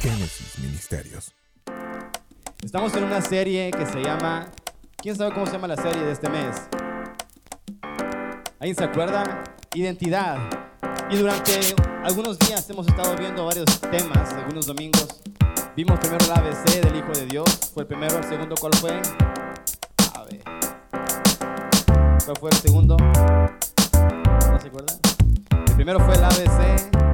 Génesis Ministerios. Estamos en una serie que se llama. ¿Quién sabe cómo se llama la serie de este mes? ¿Alguien se acuerda? Identidad. Y durante algunos días hemos estado viendo varios temas, algunos domingos. Vimos primero el ABC del Hijo de Dios. Fue el primero, el segundo, ¿cuál fue? A ver. ¿Cuál fue el segundo? ¿No se acuerda? El primero fue el ABC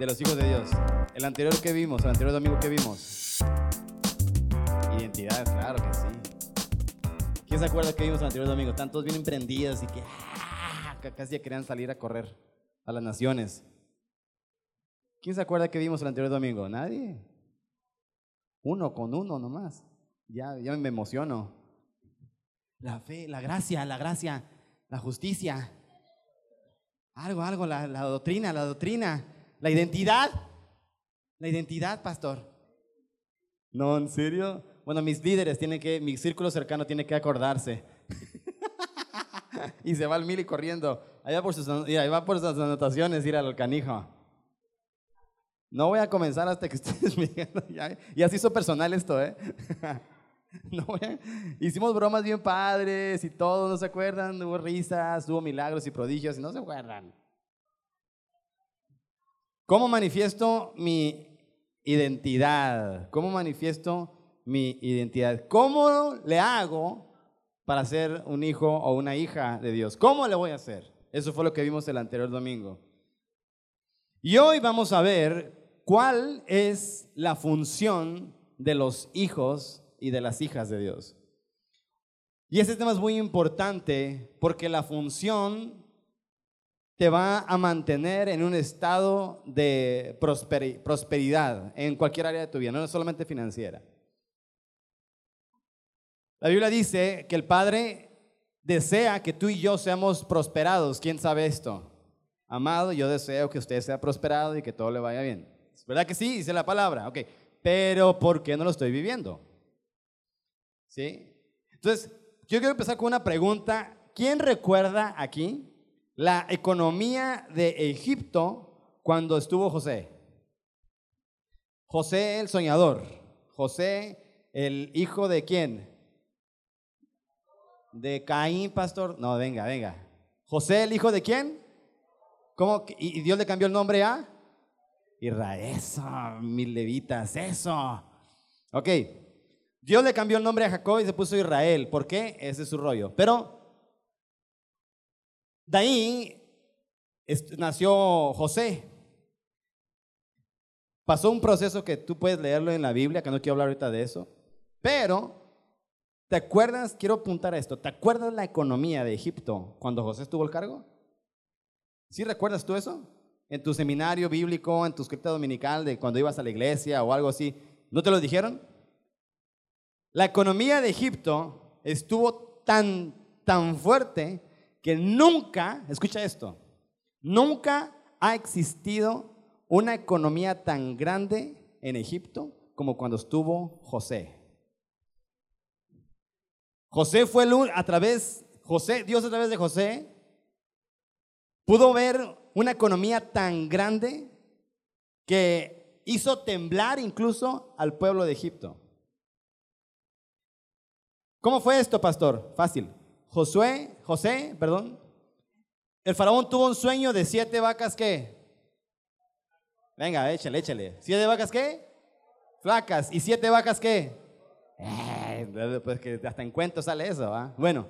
de los hijos de Dios. El anterior que vimos, el anterior domingo que vimos. Identidad, claro que sí. ¿Quién se acuerda que vimos el anterior domingo? Están todos bien emprendidos y que ah, ca- casi querían salir a correr a las naciones. ¿Quién se acuerda que vimos el anterior domingo? Nadie. Uno con uno nomás. Ya, ya me emociono. La fe, la gracia, la gracia, la justicia. Algo, algo, la, la doctrina, la doctrina, la identidad. La identidad, pastor. No, ¿en serio? Bueno, mis líderes tienen que, mi círculo cercano tiene que acordarse. y se va al mil y corriendo. Ahí va por sus, ahí va por sus anotaciones, ir al canijo. No voy a comenzar hasta que ustedes me digan. Ya, ya se hizo personal esto, ¿eh? No voy a- Hicimos bromas bien padres y todo, ¿no se acuerdan? Hubo risas, hubo milagros y prodigios y no se acuerdan. ¿Cómo manifiesto mi identidad? ¿Cómo manifiesto mi identidad? ¿Cómo le hago para ser un hijo o una hija de Dios? ¿Cómo le voy a hacer? Eso fue lo que vimos el anterior domingo. Y hoy vamos a ver cuál es la función de los hijos y de las hijas de Dios. Y ese tema es muy importante porque la función te va a mantener en un estado de prosperi- prosperidad en cualquier área de tu vida, no solamente financiera. La Biblia dice que el Padre desea que tú y yo seamos prosperados. ¿Quién sabe esto? Amado, yo deseo que usted sea prosperado y que todo le vaya bien. ¿Verdad que sí? Dice la palabra. Ok. Pero ¿por qué no lo estoy viviendo? ¿Sí? Entonces, yo quiero empezar con una pregunta. ¿Quién recuerda aquí la economía de Egipto cuando estuvo José? José el soñador. José el hijo de quién? De Caín, pastor. No, venga, venga. José el hijo de quién? ¿Cómo? ¿Y Dios le cambió el nombre a? Israel. Eso, mil levitas, eso. Ok. Dios le cambió el nombre a Jacob y se puso Israel. ¿Por qué? Ese es su rollo. Pero de ahí nació José. Pasó un proceso que tú puedes leerlo en la Biblia, que no quiero hablar ahorita de eso. Pero, ¿te acuerdas? Quiero apuntar a esto. ¿Te acuerdas la economía de Egipto cuando José estuvo al cargo? ¿Sí recuerdas tú eso? En tu seminario bíblico, en tu escrita dominical, de cuando ibas a la iglesia o algo así, ¿no te lo dijeron? La economía de Egipto estuvo tan, tan fuerte que nunca, escucha esto, nunca ha existido una economía tan grande en Egipto como cuando estuvo José. José fue el, a través, José, Dios a través de José pudo ver una economía tan grande que hizo temblar incluso al pueblo de Egipto. ¿Cómo fue esto, pastor? Fácil. Josué, José, perdón. El faraón tuvo un sueño de siete vacas ¿qué? Venga, échale, échale. ¿Siete vacas qué? Flacas. ¿Y siete vacas qué? Eh, pues que hasta en cuentos sale eso. Bueno.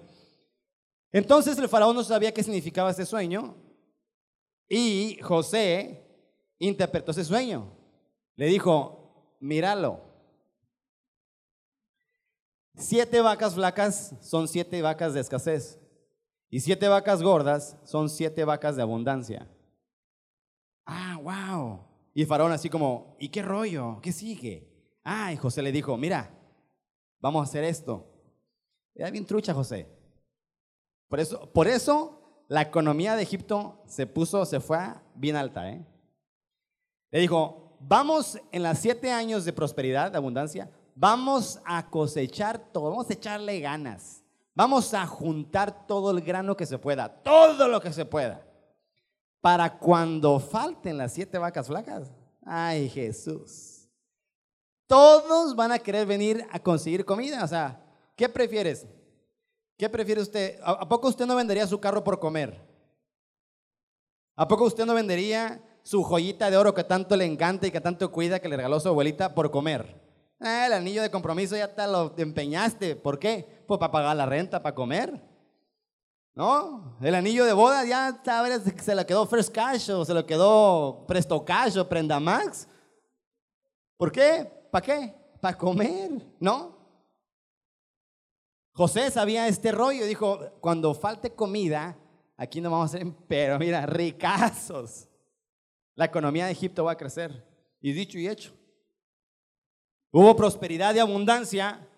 Entonces el faraón no sabía qué significaba ese sueño y José interpretó ese sueño. Le dijo, míralo. Siete vacas flacas son siete vacas de escasez. Y siete vacas gordas son siete vacas de abundancia. Ah, wow. Y Faraón así como, ¿y qué rollo? ¿Qué sigue? Ah, y José le dijo, mira, vamos a hacer esto. Era bien trucha José. Por eso, por eso la economía de Egipto se puso, se fue bien alta. ¿eh? Le dijo, vamos en las siete años de prosperidad, de abundancia, vamos a cosechar todo, vamos a echarle ganas, vamos a juntar todo el grano que se pueda, todo lo que se pueda, para cuando falten las siete vacas flacas. Ay, Jesús. Todos van a querer venir a conseguir comida. O sea, ¿qué prefieres? ¿Qué prefiere usted? ¿A poco usted no vendería su carro por comer? ¿A poco usted no vendería su joyita de oro que tanto le encanta y que tanto cuida que le regaló su abuelita por comer? Ah, el anillo de compromiso ya te lo empeñaste. ¿Por qué? Pues para pagar la renta, para comer. ¿No? El anillo de boda ya sabes, se le quedó First Cash o se le quedó Presto Cash o Prenda Max. ¿Por qué? ¿Para qué? Para comer, ¿no? José sabía este rollo, dijo, cuando falte comida, aquí no vamos a ser, pero mira, ricazos. La economía de Egipto va a crecer. Y dicho y hecho. Hubo prosperidad y abundancia.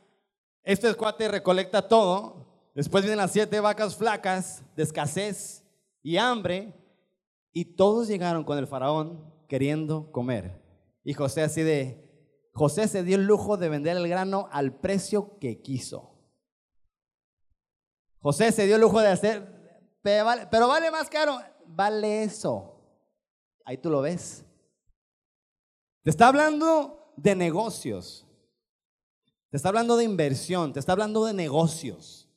Este cuate recolecta todo. Después vienen las siete vacas flacas de escasez y hambre. Y todos llegaron con el faraón queriendo comer. Y José así de, José se dio el lujo de vender el grano al precio que quiso. José se dio el lujo de hacer, pero vale, pero vale más caro, vale eso. Ahí tú lo ves. Te está hablando de negocios. Te está hablando de inversión, te está hablando de negocios.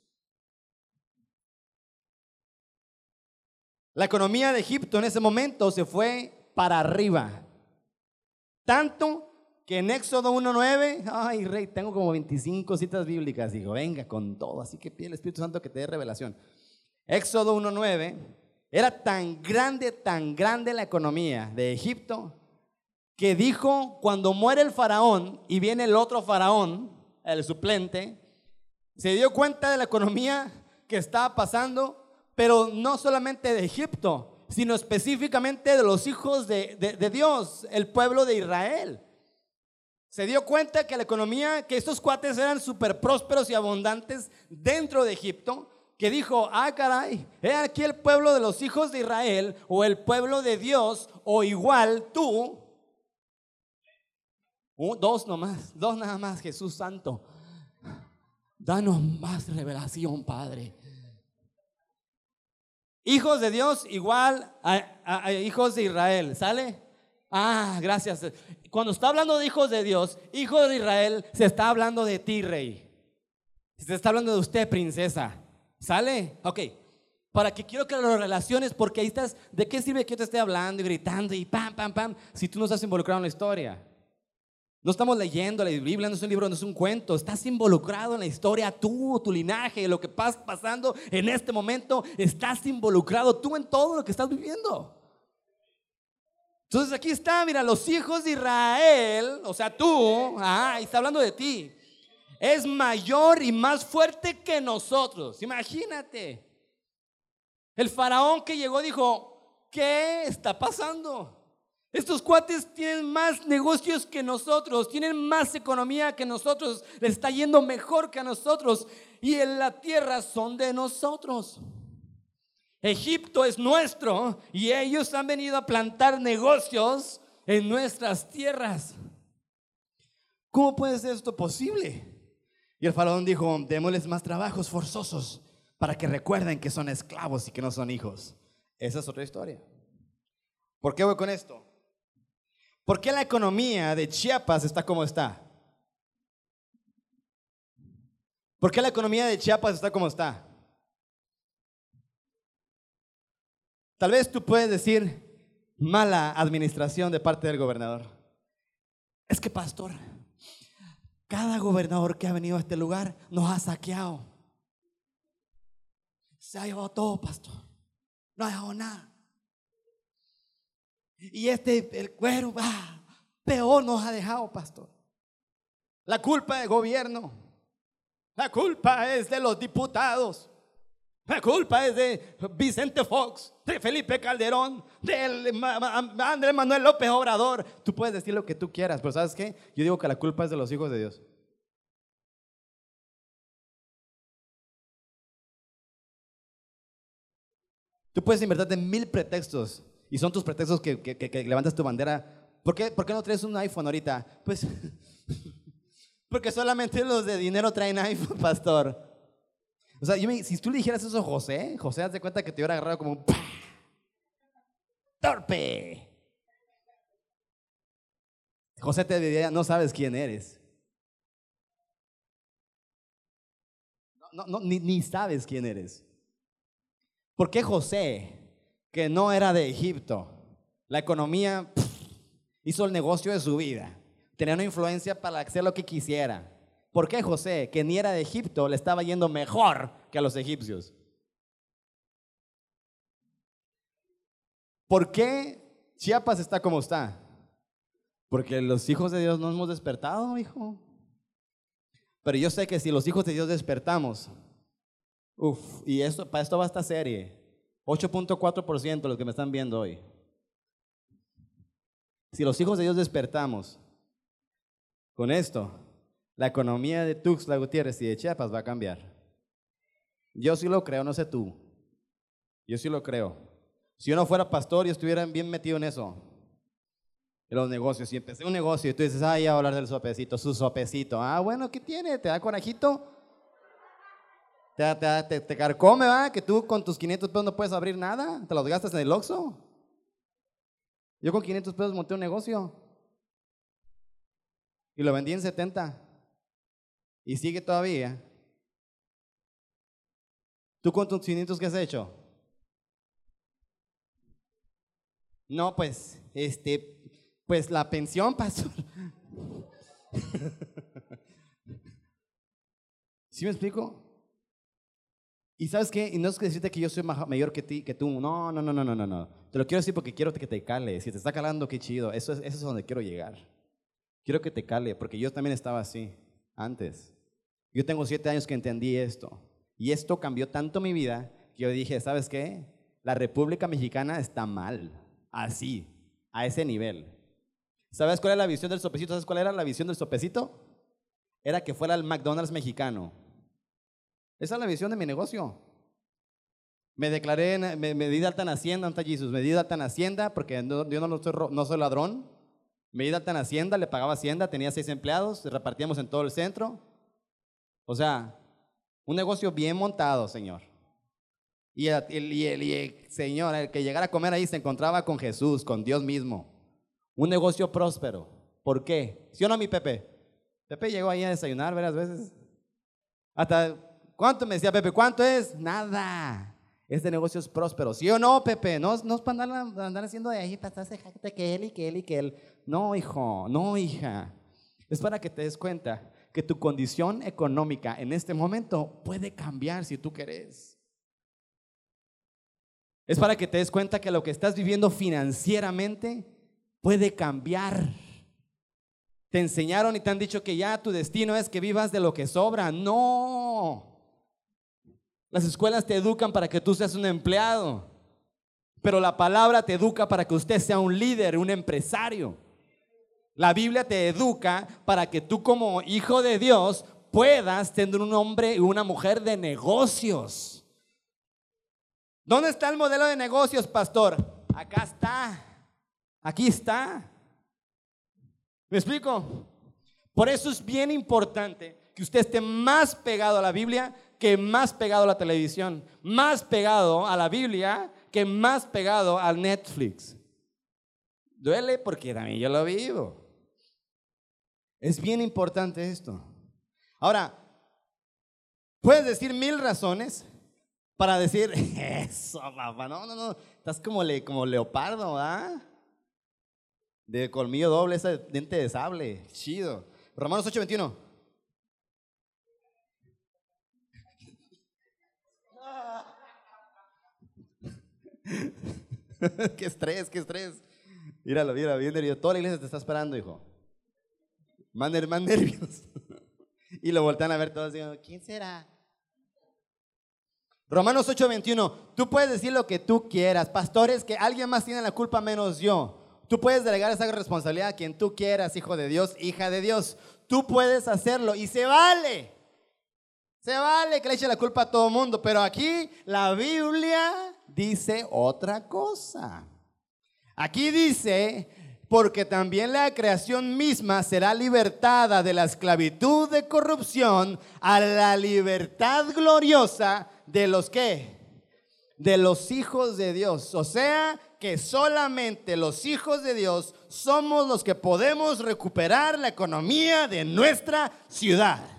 La economía de Egipto en ese momento se fue para arriba. Tanto que en Éxodo 1.9, ay rey, tengo como 25 citas bíblicas. Digo, venga con todo, así que pide el Espíritu Santo que te dé revelación. Éxodo 1.9, era tan grande, tan grande la economía de Egipto que dijo, cuando muere el faraón y viene el otro faraón, el suplente, se dio cuenta de la economía que estaba pasando, pero no solamente de Egipto, sino específicamente de los hijos de, de, Dios, el pueblo de Israel. Se dio cuenta que la economía, que estos cuates eran súper prósperos y abundantes dentro de Egipto, que dijo, ah, caray, he aquí el pueblo de los hijos de Israel o el pueblo de Dios o igual tú, dos nomás, dos nada más, Jesús Santo. Danos más revelación, Padre. Hijos de Dios igual a, hijos de Israel, ¿sale? Ah, gracias. Cuando está hablando de hijos de Dios, hijos de Israel, se está hablando de ti, rey. Se está hablando de usted, princesa. ¿Sale? Ok. Para que quiero que lo relaciones, porque ahí estás. ¿De qué sirve que yo te esté hablando y gritando y pam, pam, pam, si tú no estás involucrado en la historia? No estamos leyendo la Biblia, no es un libro, no es un cuento. Estás involucrado en la historia, tú, tu linaje, lo que pasa pasando en este momento. Estás involucrado tú en todo lo que estás viviendo. Entonces aquí está, mira, los hijos de Israel, o sea, tú, ah, está hablando de ti, es mayor y más fuerte que nosotros. Imagínate. El faraón que llegó dijo, ¿qué está pasando? Estos cuates tienen más negocios que nosotros, tienen más economía que nosotros, les está yendo mejor que a nosotros y en la tierra son de nosotros. Egipto es nuestro y ellos han venido a plantar negocios en nuestras tierras. ¿Cómo puede ser esto posible? Y el faraón dijo, démosles más trabajos forzosos para que recuerden que son esclavos y que no son hijos. Esa es otra historia. ¿Por qué voy con esto? ¿Por qué la economía de Chiapas está como está? ¿Por qué la economía de Chiapas está como está? Tal vez tú puedes decir mala administración de parte del gobernador. Es que, pastor, cada gobernador que ha venido a este lugar nos ha saqueado. Se ha llevado todo, pastor. No ha dejado nada. Y este, el cuero, ah, peor nos ha dejado, pastor. La culpa del gobierno. La culpa es de los diputados. La culpa es de Vicente Fox, de Felipe Calderón, de Andrés Manuel López Obrador. Tú puedes decir lo que tú quieras, pero ¿sabes qué? Yo digo que la culpa es de los hijos de Dios. Tú puedes invertirte en mil pretextos y son tus pretextos que, que, levantas tu bandera. ¿Por qué, ¿Por qué no traes un iPhone ahorita? Pues porque solamente los de dinero traen iPhone, pastor. O sea, si tú le dijeras eso a José, José hace cuenta que te hubiera agarrado como un ¡Torpe! José te diría, no sabes quién eres. No, no, ni, ni sabes quién eres. ¿Por qué José, que no era de Egipto, la economía hizo el negocio de su vida, tenía una influencia para hacer lo que quisiera? ¿Por qué José, que ni era de Egipto, le estaba yendo mejor que a los egipcios? ¿Por qué Chiapas está como está? Porque los hijos de Dios no hemos despertado, hijo. Pero yo sé que si los hijos de Dios despertamos, uff, y esto, para esto va esta serie, 8.4% los que me están viendo hoy. Si los hijos de Dios despertamos con esto, la economía de Tuxtla Gutiérrez y de Chiapas va a cambiar. Yo sí lo creo, no sé tú. Yo sí lo creo. Si yo no fuera pastor y estuviera bien metido en eso, en los negocios, si empecé un negocio y tú dices, ay, a hablar del sopecito, su sopecito. Ah, bueno, ¿qué tiene? ¿Te da conejito? ¿Te, te, te, carcome, va? Que tú con tus 500 pesos no puedes abrir nada. ¿Te los gastas en el Oxxo? Yo con 500 pesos monté un negocio. Y lo vendí en 70. Y sigue todavía. ¿Tú con tus 500 qué has hecho? No, pues, este, pues la pensión, pastor. ¿Sí me explico? Y sabes qué, y no es que decirte que yo soy mayor que, ti, que tú, no, no, no, no, no, no, Te lo quiero decir porque quiero que te cale. Si te está calando, qué chido. Eso es, eso es donde quiero llegar. Quiero que te cale, porque yo también estaba así antes. Yo tengo siete años que entendí esto. Y esto cambió tanto mi vida que yo dije, ¿sabes qué? La República Mexicana está mal. Así, a ese nivel. ¿Sabes cuál era la visión del sopecito? ¿Sabes cuál era la visión del sopecito? Era que fuera el McDonald's mexicano. Esa es la visión de mi negocio. Me declaré, me, di de alta en Hacienda, ante Jesús, me di de alta en Hacienda porque yo no, soy, no soy ladrón. Me di de alta en Hacienda, le pagaba Hacienda, tenía seis empleados, repartíamos en todo el centro. O sea, un negocio bien montado, Señor. Y el, y el, Señor, el que llegara a comer ahí se encontraba con Jesús, con Dios mismo. Un negocio próspero. ¿Por qué? ¿Sí o no, mi Pepe? Pepe llegó ahí a desayunar varias veces. Hasta, ¿cuánto me decía Pepe? ¿Cuánto es? Nada. Este negocio es próspero. ¿Sí o no, Pepe? No, no es para andar, haciendo de ahí, para estar que él y que él y que él. No, hijo, no, hija. Es para que te des cuenta que tu condición económica en este momento puede cambiar si tú quieres. Es para que te des cuenta que lo que estás viviendo financieramente puede cambiar. Te enseñaron y te han dicho que ya tu destino es que vivas de lo que sobra. No. Las escuelas te educan para que tú seas un empleado, pero la palabra te educa para que usted sea un líder, un empresario. La Biblia te educa para que tú como hijo de Dios puedas tener un hombre y una mujer de negocios. ¿Dónde está el modelo de negocios, pastor? Acá está. Aquí está. ¿Me explico? Por eso es bien importante que usted esté más pegado a la Biblia que más pegado a la televisión, más pegado a la Biblia que más pegado al Netflix. Duele porque también yo lo vivo. Es bien importante esto. Ahora, puedes decir mil razones para decir, eso, papá, no, no, no, estás como, le, como leopardo, ¿ah? De colmillo doble, ese diente de sable, chido. Romanos 8:21. qué estrés, qué estrés. Míralo, míralo, bien nervioso. Toda la iglesia te está esperando, hijo. Más, más y lo voltean a ver todos diciendo, ¿quién será? Romanos 8:21, tú puedes decir lo que tú quieras. Pastores, que alguien más tiene la culpa menos yo. Tú puedes delegar esa responsabilidad a quien tú quieras, hijo de Dios, hija de Dios. Tú puedes hacerlo y se vale. Se vale que le eche la culpa a todo el mundo, pero aquí la Biblia dice otra cosa. Aquí dice, porque también la creación misma será libertada de la esclavitud de corrupción a la libertad gloriosa de los que? De los hijos de Dios. O sea, que solamente los hijos de Dios somos los que podemos recuperar la economía de nuestra ciudad.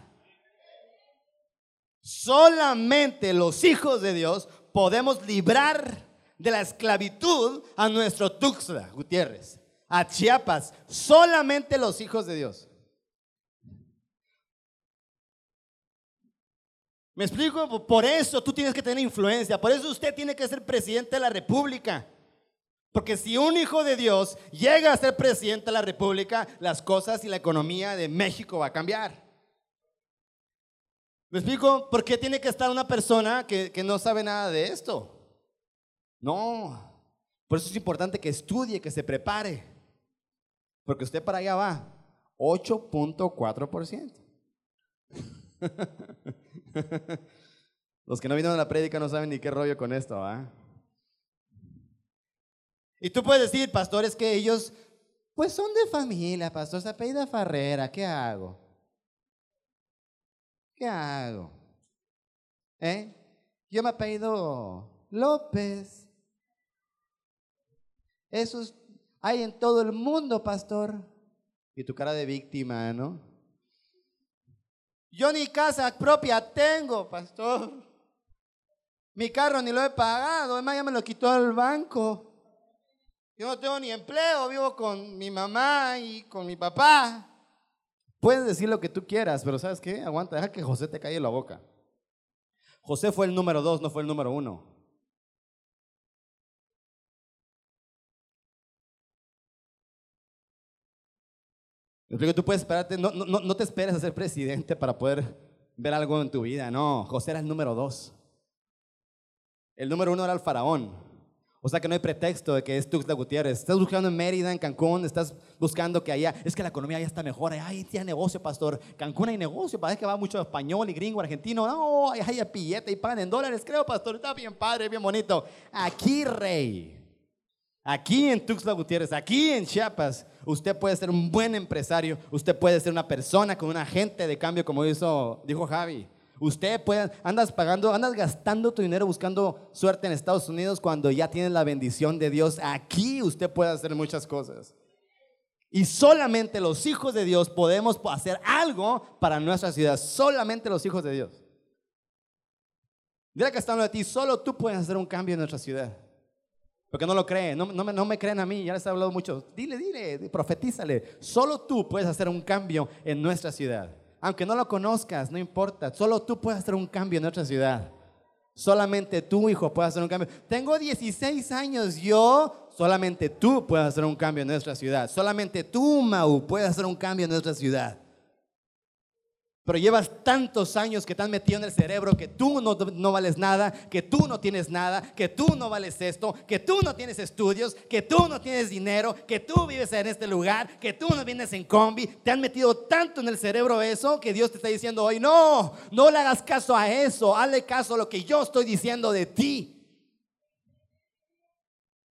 Solamente los hijos de Dios podemos librar de la esclavitud a nuestro Tuxtla Gutiérrez, a Chiapas. Solamente los hijos de Dios. ¿Me explico? Por eso tú tienes que tener influencia. Por eso usted tiene que ser presidente de la República. Porque si un hijo de Dios llega a ser presidente de la República, las cosas y la economía de México va a cambiar. ¿Me explico? ¿Por qué tiene que estar una persona que, que no sabe nada de esto? No. Por eso es importante que estudie, que se prepare. Porque usted para allá va. 8.4%. Los que no vinieron a la prédica no saben ni qué rollo con esto, ¿ah? Y tú puedes decir, pastores, que ellos, pues son de familia, pastor, se apellida Farrera, ¿qué hago? ¿Qué hago? ¿Eh? Yo me apellido López. Eso hay en todo el mundo, pastor. Y tu cara de víctima, ¿no? Yo ni casa propia tengo, pastor. Mi carro ni lo he pagado, además ya me lo quitó el banco. Yo no tengo ni empleo, vivo con mi mamá y con mi papá. Puedes decir lo que tú quieras, pero ¿sabes qué? Aguanta, deja que José te en la boca. José fue el número dos, no fue el número uno. tú puedes esperarte, no, no, no te esperes a ser presidente para poder ver algo en tu vida. No, José era el número dos. El número uno era el faraón. O sea que no hay pretexto de que es Tuxtla Gutiérrez. Estás buscando en Mérida, en Cancún, estás buscando que allá, es que la economía ya está mejor. Ay, tiene negocio, pastor. Cancún hay negocio, parece que va mucho español y gringo, argentino. No, hay, pillete y pagan en dólares, creo, pastor. Está bien padre, bien bonito. Aquí, rey. Aquí en Tuxtla Gutiérrez, aquí en Chiapas, usted puede ser un buen empresario, usted puede ser una persona con un agente de cambio, como hizo, dijo Javi. Usted puede, andas pagando, andas gastando tu dinero buscando suerte en Estados Unidos cuando ya tienes la bendición de Dios. Aquí usted puede hacer muchas cosas. Y solamente los hijos de Dios podemos hacer algo para nuestra ciudad. Solamente los hijos de Dios. Dile que están de ti, solo tú puedes hacer un cambio en nuestra ciudad. Porque no lo creen, no, no, me creen a mí, ya les he hablado mucho. Dile, dile, profetízale. Solo tú puedes hacer un cambio en nuestra ciudad. Aunque no lo conozcas, no importa. Solo tú puedes hacer un cambio en nuestra ciudad. Solamente tú, hijo, puedes hacer un cambio. Tengo 16 años, yo, solamente tú puedes hacer un cambio en nuestra ciudad. Solamente tú, Mau, puedes hacer un cambio en nuestra ciudad. Pero llevas tantos años que te han metido en el cerebro que tú no, no, vales nada, que tú no tienes nada, que tú no vales esto, que tú no tienes estudios, que tú no tienes dinero, que tú vives en este lugar, que tú no vienes en combi. Te han metido tanto en el cerebro eso que Dios te está diciendo hoy, no, no le hagas caso a eso, hazle caso a lo que yo estoy diciendo de ti.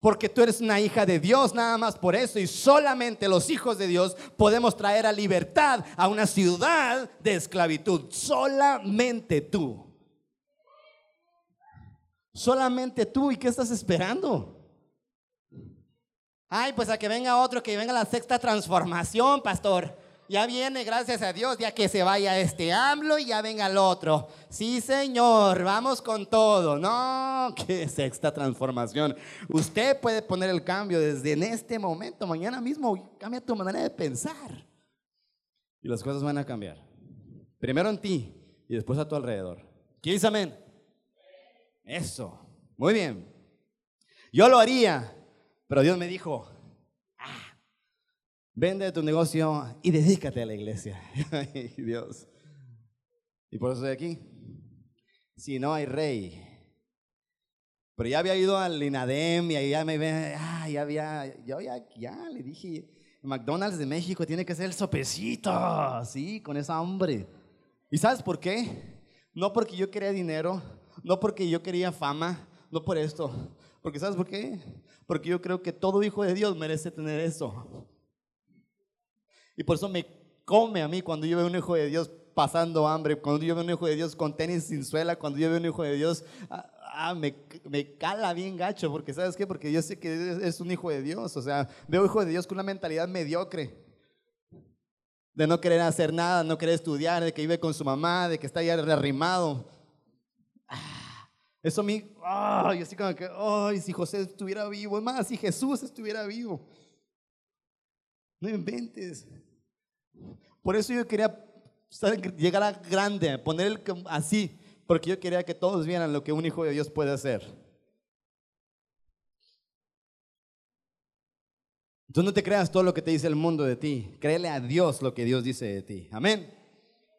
Porque tú eres una hija de Dios nada más por eso. Y solamente los hijos de Dios podemos traer a libertad a una ciudad de esclavitud. Solamente tú. Solamente tú. ¿Y qué estás esperando? Ay, pues a que venga otro, que venga la sexta transformación, pastor. Ya viene, gracias a Dios, ya que se vaya este AMLO y ya venga el otro. Sí, señor, vamos con todo. No, qué sexta transformación. Usted puede poner el cambio desde en este momento, mañana mismo, cambia tu manera de pensar. Y las cosas van a cambiar. Primero en ti y después a tu alrededor. ¿Quién dice amén? Eso. Muy bien. Yo lo haría, pero Dios me dijo, Vende tu negocio y dedícate a la iglesia. Dios. Y por eso estoy aquí. Si no hay rey. Pero ya había ido al INADEM y ya me ve, ah, ya había, yo ya, ya le dije, McDonald's de México tiene que ser el sopecito, sí, con esa hambre. ¿Y sabes por qué? No porque yo quería dinero, no porque yo quería fama, no por esto. Porque ¿sabes por qué? Porque yo creo que todo hijo de Dios merece tener eso. Y por eso me come a mí cuando yo veo un hijo de Dios pasando hambre, cuando yo veo un hijo de Dios con tenis sin suela, cuando yo veo un hijo de Dios, ah, ah, me, me, cala bien gacho, porque ¿sabes qué? Porque yo sé que es un hijo de Dios, o sea, veo hijo de Dios con una mentalidad mediocre, de no querer hacer nada, no querer estudiar, de que vive con su mamá, de que está ya arrimado. Ah, eso a mí, yo así como que, ay, si José estuviera vivo, es más, si Jesús estuviera vivo. No inventes. Por eso yo quería llegar a grande, poner el, así, porque yo quería que todos vieran lo que un hijo de Dios puede hacer. Entonces no te creas todo lo que te dice el mundo de ti. Créele a Dios lo que Dios dice de ti. Amén.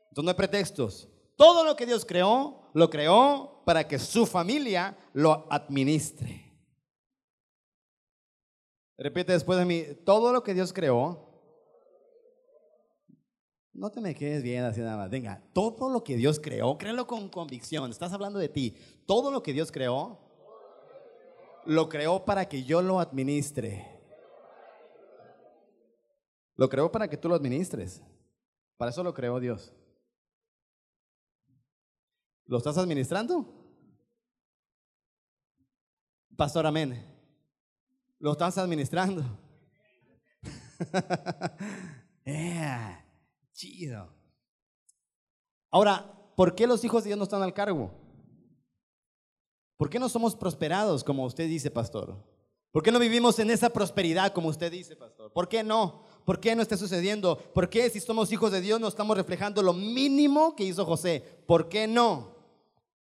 Entonces no hay pretextos. Todo lo que Dios creó, lo creó para que su familia lo administre. Repite después de mí, todo lo que Dios creó, no te me quedes bien así nada más. Venga, todo lo que Dios creó, créelo con convicción. Estás hablando de ti. Todo lo que Dios creó, lo creó para que yo lo administre. Lo creó para que tú lo administres. Para eso lo creó Dios. ¿Lo estás administrando? Pastor, amén. ¿Lo estás administrando? Chido. Ahora, ¿por qué los hijos de Dios no están al cargo? ¿Por qué no somos prosperados como usted dice, pastor? ¿Por qué no vivimos en esa prosperidad como usted dice, pastor? ¿Por qué no? ¿Por qué no está sucediendo? ¿Por qué si somos hijos de Dios no estamos reflejando lo mínimo que hizo José? ¿Por qué no?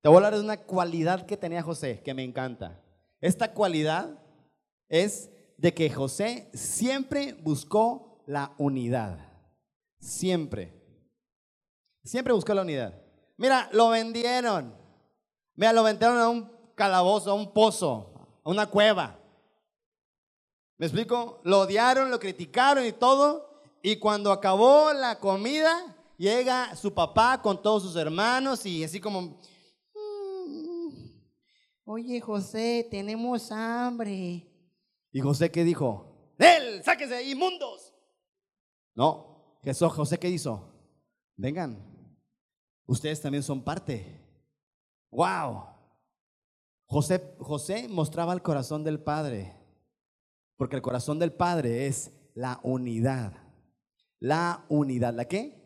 Te voy a hablar de una cualidad que tenía José, que me encanta. Esta cualidad es de que José siempre buscó la unidad. Siempre. Siempre buscó la unidad. Mira, lo vendieron. Mira, lo vendieron a un calabozo, a un pozo, a una cueva. ¿Me explico? Lo odiaron, lo criticaron y todo. Y cuando acabó la comida, llega su papá con todos sus hermanos y así como, mm, oye José, tenemos hambre. ¿Y José qué dijo? Él, sáquense, inmundos. No, Jesús, José, ¿qué hizo? Vengan, ustedes también son parte. ¡Wow! José, José mostraba el corazón del Padre, porque el corazón del Padre es la unidad. La unidad, ¿la qué?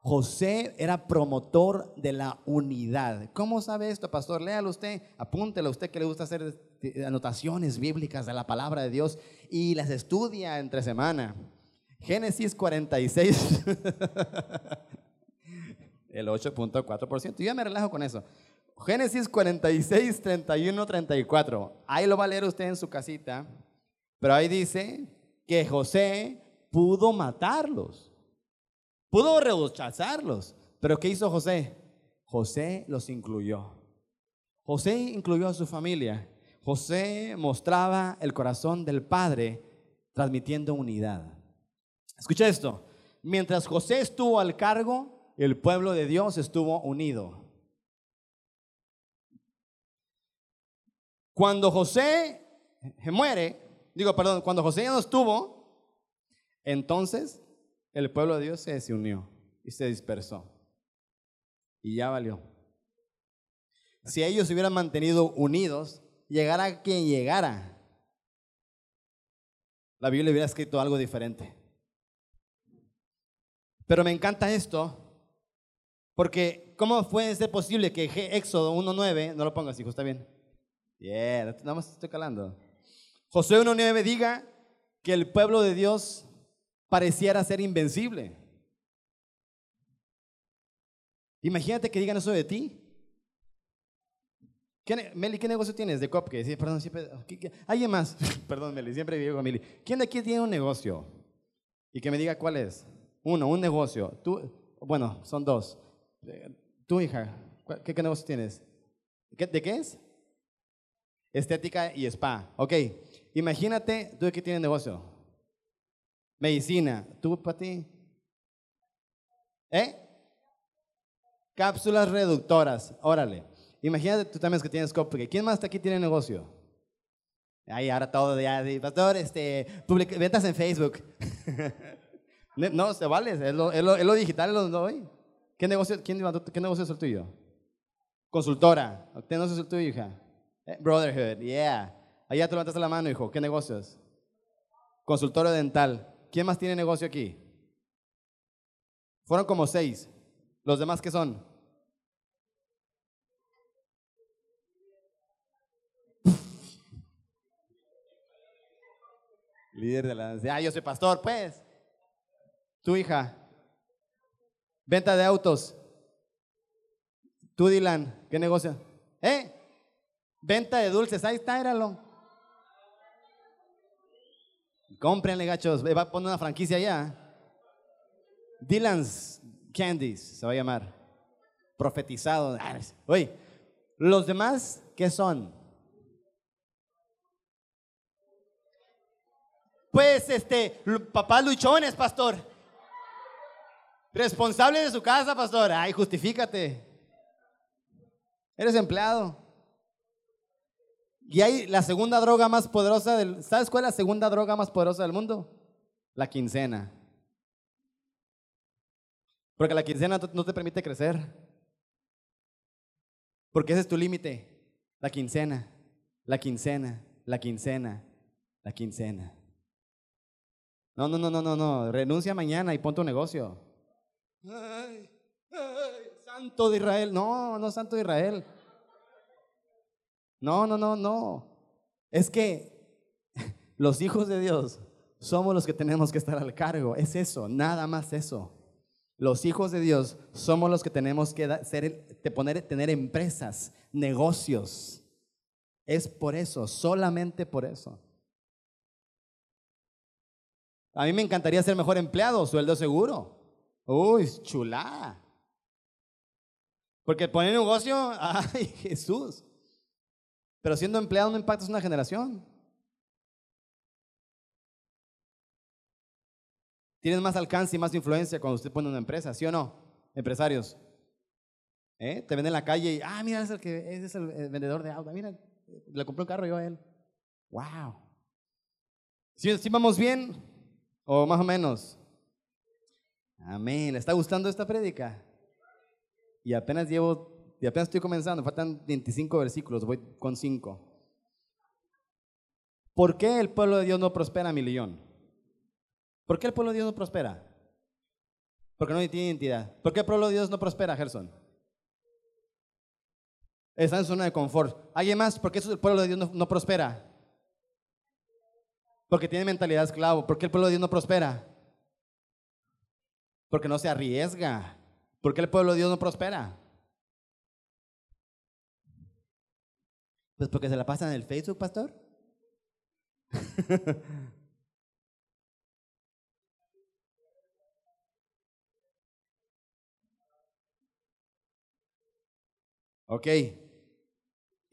José era promotor de la unidad. ¿Cómo sabe esto, pastor? Léalo usted, apúntelo usted que le gusta hacer anotaciones bíblicas de la palabra de Dios y las estudia entre semana. Génesis 46, el 8.4%. Yo ya me relajo con eso. Génesis 46, 31, 34. Ahí lo va a leer usted en su casita. Pero ahí dice que José pudo matarlos. Pudo rechazarlos. Pero ¿qué hizo José? José los incluyó. José incluyó a su familia. José mostraba el corazón del Padre transmitiendo unidad. Escucha esto. Mientras José estuvo al cargo, el pueblo de Dios estuvo unido. Cuando José muere, digo, perdón, cuando José ya no estuvo, entonces el pueblo de Dios se desunió y se dispersó. Y ya valió. Si ellos se hubieran mantenido unidos, llegara quien llegara, la Biblia hubiera escrito algo diferente. Pero me encanta esto, porque ¿cómo puede ser posible que Éxodo 1.9, no lo pongas hijo, está bien? Yeah, nada más estoy calando. Josué 1.9 diga que el pueblo de Dios pareciera ser invencible. Imagínate que digan eso de ti. ¿Qué, Meli, ¿qué negocio tienes de COP? Sí, perdón, siempre. ¿Alguien más? perdón, Meli, siempre vivo con Meli. ¿Quién de aquí tiene un negocio? Y que me diga cuál es. Uno, un negocio. Tú, bueno, son dos. Tu hija, ¿qué, negocio tienes? ¿De qué es? Estética y spa. Ok. Imagínate, ¿tú qué tienes negocio? Medicina. ¿Tú para ti? ¿Eh? Cápsulas reductoras. Órale. Imagínate tú también que tienes copia. ¿Quién más aquí tiene negocio? Ahí ahora todo de pastor, este, ventas en Facebook. No, se vale, es lo, lo, digital, es lo doy. ¿Qué negocio, quién, ¿Qué negocio es el tuyo? Consultora. ¿Qué negocio es el tuyo, hija? Eh, brotherhood, yeah. Allá te levantaste la mano, hijo. ¿Qué negocios? Consultorio dental. ¿Quién más tiene negocio aquí? Fueron como seis. ¿Los demás qué son? Líder de la... Ah, yo soy pastor, pues. Tu hija. Venta de autos. Tú, Dylan, ¿qué negocio? ¿Eh? Venta de dulces, ahí está, éralo. Cómprenle, gachos. Va a poner una franquicia allá. Dylan's Candies se va a llamar. Profetizado. Oye, los demás, ¿qué son? Pues, este, papás luchones, pastor. Responsable de su casa, pastor. Ay, justifícate. Eres empleado. Y hay la segunda droga más poderosa del... ¿Sabes cuál es la segunda droga más poderosa del mundo? La quincena. Porque la quincena no te permite crecer. Porque ese es tu límite. La quincena, la quincena, la quincena, la quincena. No, no, no, no, no, no. Renuncia mañana y pon tu negocio. Santo de Israel. No, no, santo de Israel. No, no, no, no. Es que los hijos de Dios somos los que tenemos que estar al cargo. Es eso, nada más eso. Los hijos de Dios somos los que tenemos que ser, poner, tener empresas, negocios. Es por eso, solamente por eso. A mí me encantaría ser mejor empleado, sueldo seguro. Uy, chulada. Porque poner negocio, ay Jesús. Pero siendo empleado no impactas una generación. Tienes más alcance y más influencia cuando usted pone una empresa, ¿sí o no? Empresarios. ¿Eh? Te ven en la calle y, ah, mira, es el, que, es el, vendedor de auto. Mira, le compré un carro yo a él. ¡Wow! ¿Sí, ¿Sí vamos bien? ¿O más o menos? Amén. ¿Le está gustando esta prédica? Y apenas llevo y apenas estoy comenzando, faltan 25 versículos, voy con 5. ¿Por qué el pueblo de Dios no prospera, mi león? ¿Por qué el pueblo de Dios no prospera? Porque no tiene identidad. ¿Por qué el pueblo de Dios no prospera, Gerson? Está en zona de confort. ¿Alguien más? ¿Por qué el pueblo de Dios no, no prospera? Porque tiene mentalidad esclavo. ¿Por qué el pueblo de Dios no prospera? Porque no se arriesga. ¿Por qué el pueblo de Dios no prospera? Pues porque se la pasan en el Facebook, pastor. ok.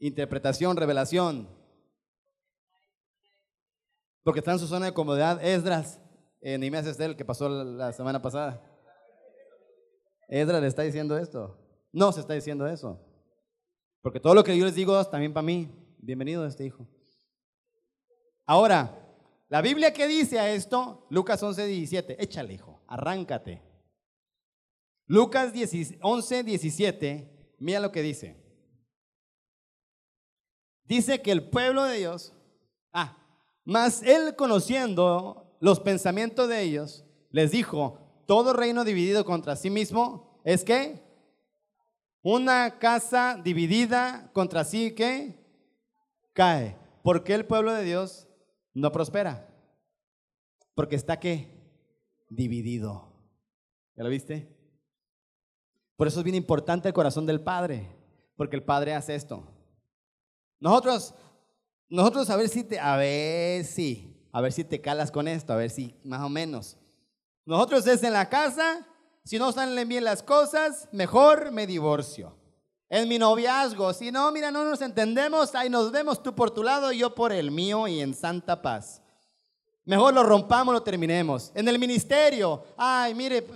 Interpretación, revelación. Porque está en su zona de comodidad. Esdras, en Imeas Estel, que pasó la semana pasada. Esdras le está diciendo esto. No se está diciendo eso. Porque todo lo que yo les digo es también para mí. Bienvenido este hijo. Ahora, la Biblia que dice a esto, Lucas 11, 17, échale hijo, arráncate. Lucas 11, 17, mira lo que dice. Dice que el pueblo de Dios, ah, más él conociendo los pensamientos de ellos, les dijo, todo reino dividido contra sí mismo es que una casa dividida contra sí que cae. ¿Por qué el pueblo de Dios no prospera? Porque está qué? Dividido. ¿Ya lo viste? Por eso es bien importante el corazón del Padre, porque el Padre hace esto. Nosotros, nosotros a ver si te, a ver si, a ver si te calas con esto, a ver si más o menos. Nosotros es en la casa si no salen bien las cosas, mejor me divorcio. En mi noviazgo, si no, mira, no nos entendemos, ahí nos vemos tú por tu lado yo por el mío y en santa paz. Mejor lo rompamos, lo terminemos. En el ministerio, ay, mire,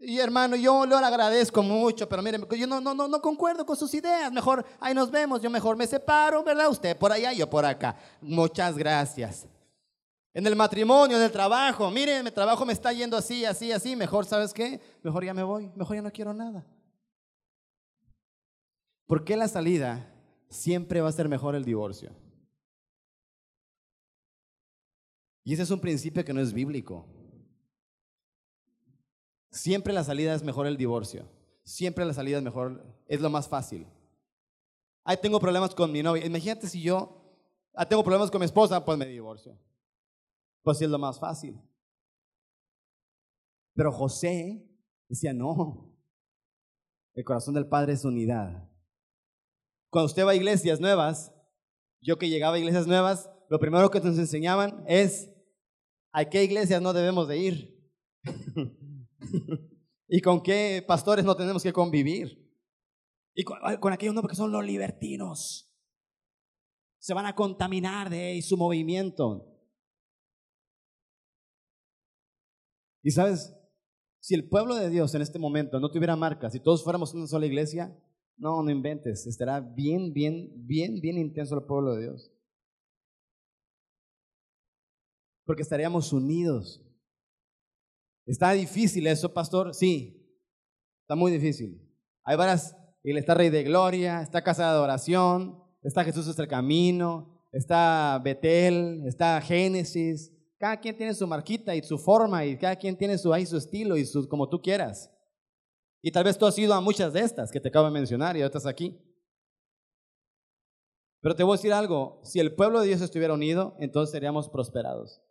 y hermano, yo le agradezco mucho, pero mire, yo no, no, no, no concuerdo con sus ideas. Mejor, ahí nos vemos, yo mejor me separo, ¿verdad? Usted por allá, yo por acá. Muchas gracias. En el matrimonio, en el trabajo. Miren, mi trabajo me está yendo así, así, así. Mejor, ¿sabes qué? Mejor ya me voy. Mejor ya no quiero nada. ¿Por qué la salida siempre va a ser mejor el divorcio? Y ese es un principio que no es bíblico. Siempre la salida es mejor el divorcio. Siempre la salida es mejor, es lo más fácil. Ahí tengo problemas con mi novia. Imagínate si yo ah, tengo problemas con mi esposa, pues me divorcio. Pues es lo más fácil. Pero José decía, no, el corazón del Padre es unidad. Cuando usted va a iglesias nuevas, yo que llegaba a iglesias nuevas, lo primero que nos enseñaban es a qué iglesias no debemos de ir y con qué pastores no tenemos que convivir. Y con, aquellos no, porque son los libertinos. Se van a contaminar de su movimiento. Y sabes, si el pueblo de Dios en este momento no tuviera marcas, si todos fuéramos una sola iglesia, no, no inventes, estará bien, bien, bien, bien intenso el pueblo de Dios. Porque estaríamos unidos. ¿Está difícil eso, pastor? Sí, está muy difícil. Hay varias, está Rey de Gloria, está Casa de Adoración, está Jesús es el Camino, está Betel, está Génesis. Cada quien tiene su marquita y su forma y cada quien tiene su, ahí su estilo y su, como tú quieras. Y tal vez tú has ido a muchas de estas que te acabo de mencionar y estás aquí. Pero te voy a decir algo, si el pueblo de Dios estuviera unido, entonces seríamos prosperados.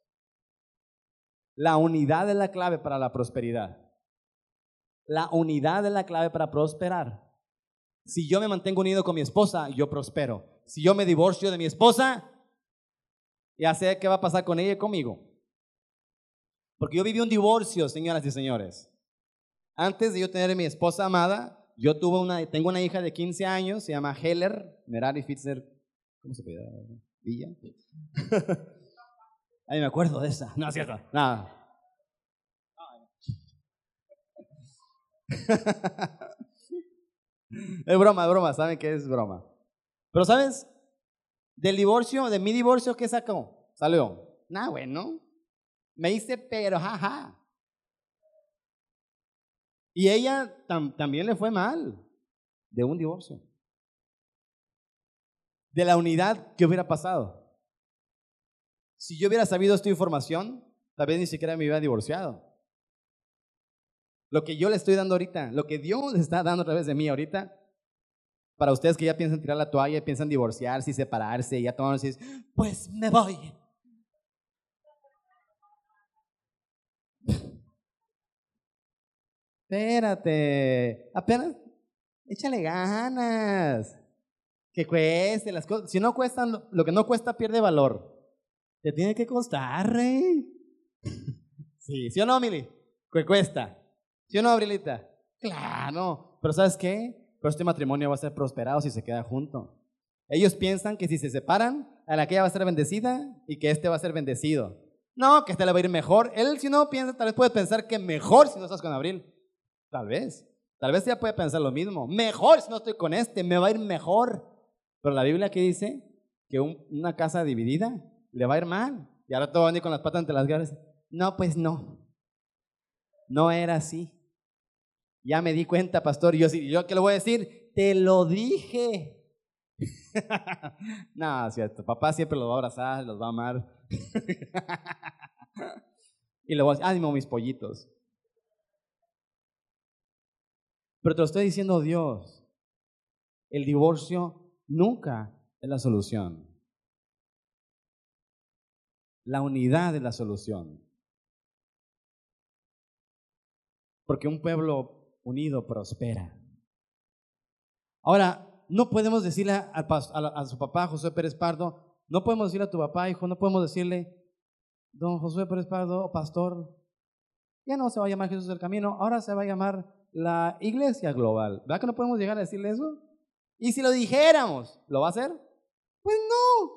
La unidad es la clave para la prosperidad. La unidad es la clave para prosperar. Si yo me mantengo unido con mi esposa, yo prospero. Si yo me divorcio de mi esposa, ya sé qué va a pasar con ella y conmigo. Porque yo viví un divorcio, señoras y señores. Antes de yo tener mi esposa amada, yo tuve una, tengo una hija de 15 años, se llama Heller, Merari Fitzer, ¿cómo se pide? Villa. Ay, me acuerdo de esa. No, es cierto, nada. es broma, es broma, saben que es broma. Pero ¿sabes? Del divorcio, de mi divorcio, ¿qué sacó? Salió. Nah, bueno. Me hice pero, jaja. Y ella también le fue mal de un divorcio. De la unidad que hubiera pasado. Si yo hubiera sabido esta información, tal vez ni siquiera me hubiera divorciado. Lo que yo le estoy dando ahorita, lo que Dios está dando a través de mí ahorita, para ustedes que ya piensan tirar la toalla, piensan divorciarse y separarse, y ya toman y pues me voy. Espérate, apenas, échale ganas. Que cueste las cosas. Si no cuestan, lo que no cuesta pierde valor. Te tiene que costar, rey. Sí, ¿sí o no, Mili? ¿Qué cuesta? ¿Sí o no, Abrilita? Claro. Pero ¿sabes qué? Pero este matrimonio va a ser prosperado si se queda junto. Ellos piensan que si se separan, a la aquella va a ser bendecida y que este va a ser bendecido. No, que este le va a ir mejor. Él, si no piensa, tal vez puede pensar que mejor si no estás con Abril. Tal vez. Tal vez ya puede pensar lo mismo. Mejor si no estoy con este, me va a ir mejor. Pero la Biblia que dice que una casa dividida le va a ir mal. Y ahora todo van a ir con las patas entre las garras. No, pues no. No era así. Ya me di cuenta, pastor. Y yo, ¿yo qué le voy a decir? Te lo dije. no, cierto. Papá siempre los va a abrazar, los va a amar. y le voy a decir, ánimo mis pollitos. Pero te lo estoy diciendo Dios. El divorcio nunca es la solución. La unidad es la solución. Porque un pueblo unido prospera. Ahora, no podemos decirle a, su papá, José Pérez Pardo, no podemos decirle a tu papá, hijo, no podemos decirle, don José Pérez Pardo, pastor, ya no se va a llamar Jesús del Camino, ahora se va a llamar la iglesia global. ¿Verdad que no podemos llegar a decirle eso? Y si lo dijéramos, ¿lo va a hacer? Pues no.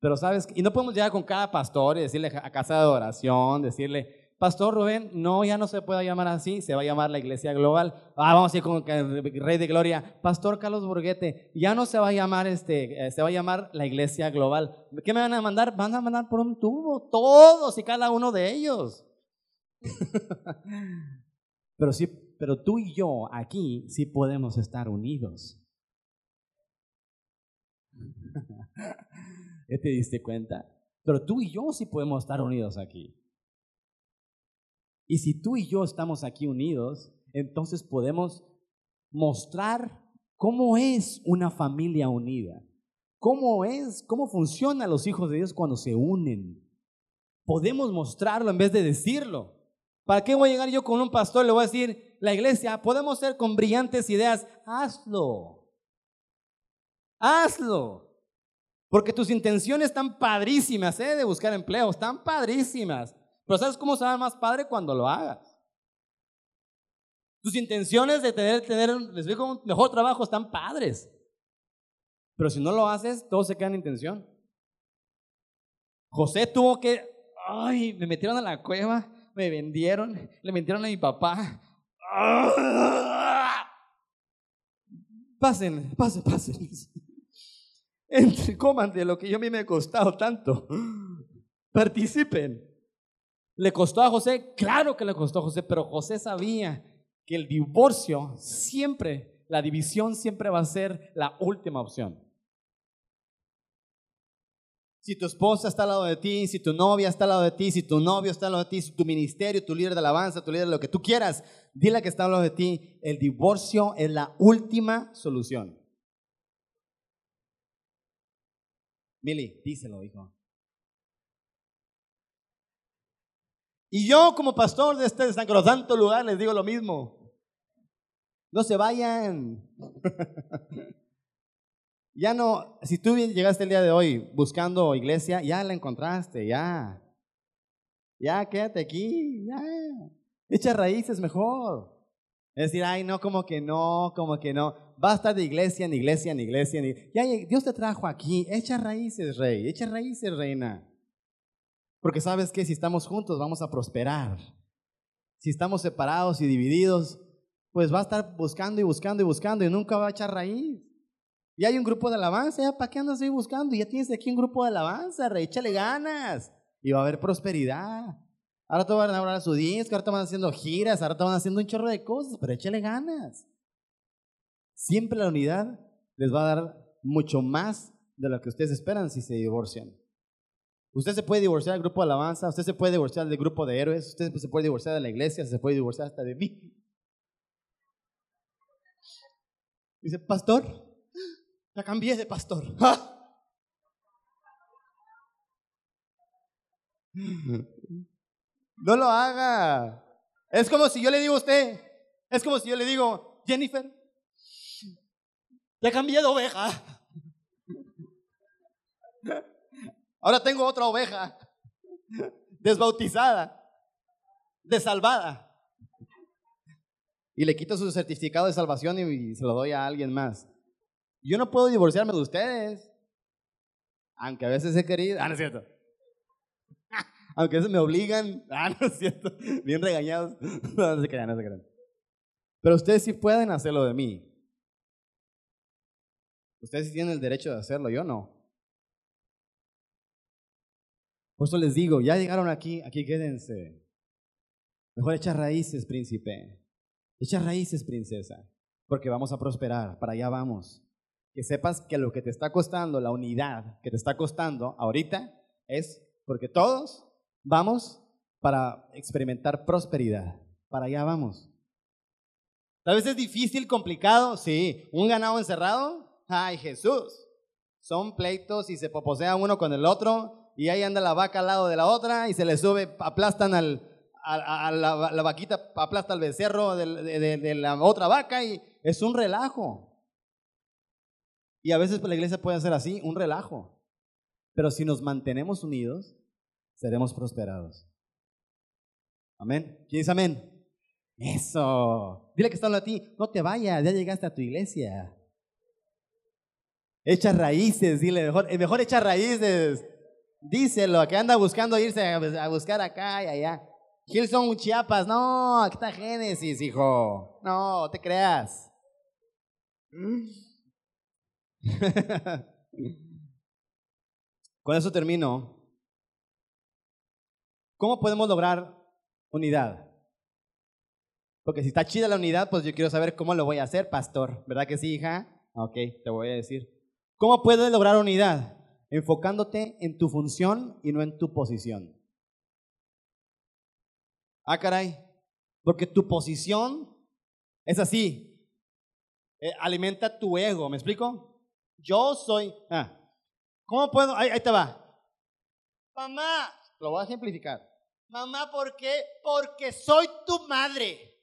Pero sabes, y no podemos llegar con cada pastor y decirle a casa de adoración, decirle, Pastor Rubén, no, ya no se puede llamar así, se va a llamar la iglesia global. Ah, vamos a ir con Rey de Gloria. Pastor Carlos Burguete, ya no se va a llamar este, eh, se va a llamar la iglesia global. ¿Qué me van a mandar? Van a mandar por un tubo, todos y cada uno de ellos. pero sí, pero tú y yo aquí sí podemos estar unidos. ¿Ya te diste cuenta? Pero tú y yo sí podemos estar unidos aquí. Y si tú y yo estamos aquí unidos, entonces podemos mostrar cómo es una familia unida. ¿Cómo es? ¿Cómo funcionan los hijos de Dios cuando se unen? Podemos mostrarlo en vez de decirlo. ¿Para qué voy a llegar yo con un pastor y le voy a decir, la iglesia, podemos ser con brillantes ideas? Hazlo. Hazlo. Porque tus intenciones están padrísimas, ¿eh? De buscar empleo, están padrísimas. Pero ¿sabes cómo va más padre cuando lo hagas? Tus intenciones de tener, tener les digo, un mejor trabajo están padres. Pero si no lo haces, todo se queda en intención. José tuvo que, ay, me metieron a la cueva, me vendieron, le mentieron a mi papá. Pasen, pasen, pasen. Entre, coman de lo que yo a mí me ha costado tanto. Participen. ¿Le costó a José? Claro que le costó a José, pero José sabía que el divorcio siempre, la división siempre va a ser la última opción. Si tu esposa está al lado de ti, si tu novia está al lado de ti, si tu novio está al lado de ti, si tu ministerio, tu líder de alabanza, tu líder de lo que tú quieras, dile que está al lado de ti, el divorcio es la última solución. Billy, díselo, hijo. Y yo como pastor de este sacrosanto lugar les digo lo mismo. No se vayan. ya no, si tú llegaste el día de hoy buscando iglesia, ya la encontraste, ya. Ya, quédate aquí, ya. Echa raíces mejor. Es decir, ay, no, como que no, como que no. Va a estar de iglesia en iglesia en iglesia. En Ya, Dios te trajo aquí. Echa raíces, rey. Echa raíces, reina. Porque sabes que si estamos juntos vamos a prosperar. Si estamos separados y divididos, pues va a estar buscando y buscando y buscando y nunca va a echar raíz. Y hay un grupo de alabanza, ¿ya para qué andas ahí buscando? Ya tienes aquí un grupo de alabanza, rey, échale ganas. Y va a haber prosperidad. Ahora te van a hablar su disco, ahora te van haciendo giras, ahora te van haciendo un chorro de cosas, pero échale ganas. Siempre la unidad les va a dar mucho más de lo que ustedes esperan si se divorcian. Usted se puede divorciar del grupo de alabanza, usted se puede divorciar del grupo de héroes, usted se puede divorciar de la iglesia, se puede divorciar hasta de mí. Dice, pastor, ya cambié de pastor. No lo haga. Es como si yo le digo a usted, es como si yo le digo, Jennifer, ya cambié de oveja. Ahora tengo otra oveja desbautizada, desalvada. Y le quito su certificado de salvación y se lo doy a alguien más. Yo no puedo divorciarme de ustedes. Aunque a veces he querido. Ah, no es cierto. Aunque a veces me obligan. Ah, no es cierto. Bien regañados. No, se crean, no se crean. Pero ustedes sí pueden hacerlo de mí. Ustedes sí tienen el derecho de hacerlo, yo no. Por eso les digo, ya llegaron aquí, aquí quédense. Mejor echa raíces, príncipe. Echa raíces, princesa. Porque vamos a prosperar, para allá vamos. Que sepas que lo que te está costando, la unidad que te está costando ahorita, es porque todos vamos para experimentar prosperidad. Para allá vamos. Tal vez es difícil, complicado, sí. Un ganado encerrado, ay Jesús. Son pleitos y se poposea uno con el otro y ahí anda la vaca al lado de la otra y se le sube, aplastan al, a, la, vaquita, aplasta al becerro de, la otra vaca y es un relajo. Y a veces pues, la iglesia puede ser así, un relajo. Pero si nos mantenemos unidos, seremos prosperados. Amén. ¿Quién dice amén? Eso. Dile que está a ti, no te vayas, ya llegaste a tu iglesia. Echa raíces, dile, mejor, mejor echa raíces. Díselo, que anda buscando irse a buscar acá y allá. Hilson Chiapas, no, aquí está Génesis, hijo. No, te creas. Con eso termino. ¿Cómo podemos lograr unidad? Porque si está chida la unidad, pues yo quiero saber cómo lo voy a hacer, pastor. ¿Verdad que sí, hija? Ok, te voy a decir. ¿Cómo puedes lograr unidad? Enfocándote en tu función y no en tu posición. Ah, caray. Porque tu posición es así. Eh, alimenta tu ego. ¿Me explico? Yo soy. Ah, ¿Cómo puedo? Ahí, ahí te va. Mamá, lo voy a ejemplificar. Mamá, ¿por qué? Porque soy tu madre.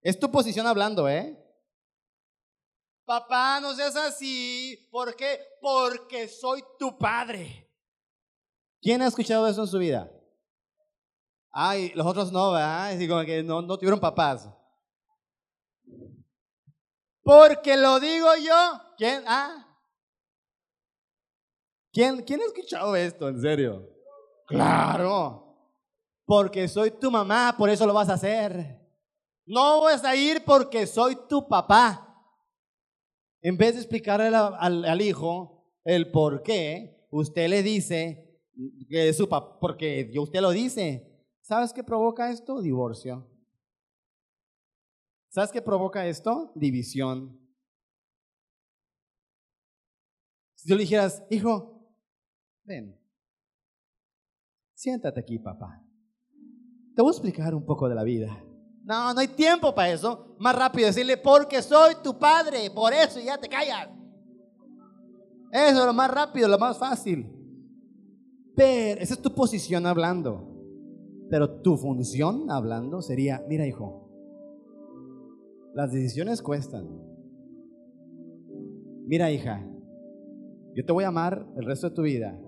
Es tu posición hablando, ¿eh? Papá, no seas así. ¿Por qué? Porque soy tu padre. ¿Quién ha escuchado eso en su vida? Ay, los otros no, ¿verdad? Es como que no, no tuvieron papás. Porque lo digo yo. ¿Quién? Ah. ¿Quién, ¿Quién ha escuchado esto, en serio? Claro. Porque soy tu mamá, por eso lo vas a hacer. No vas a ir porque soy tu papá. En vez de explicarle al, hijo el por qué, usted le dice que su papá, porque usted lo dice. ¿Sabes qué provoca esto? Divorcio. ¿Sabes qué provoca esto? División. Si tú le dijeras, hijo, ven, siéntate aquí, papá. Te voy a explicar un poco de la vida. No, no hay tiempo para eso. Más rápido decirle, porque soy tu padre, por eso ya te callas. Eso es lo más rápido, lo más fácil. Pero esa es tu posición hablando. Pero tu función hablando sería, mira hijo, las decisiones cuestan. Mira hija, yo te voy a amar el resto de tu vida,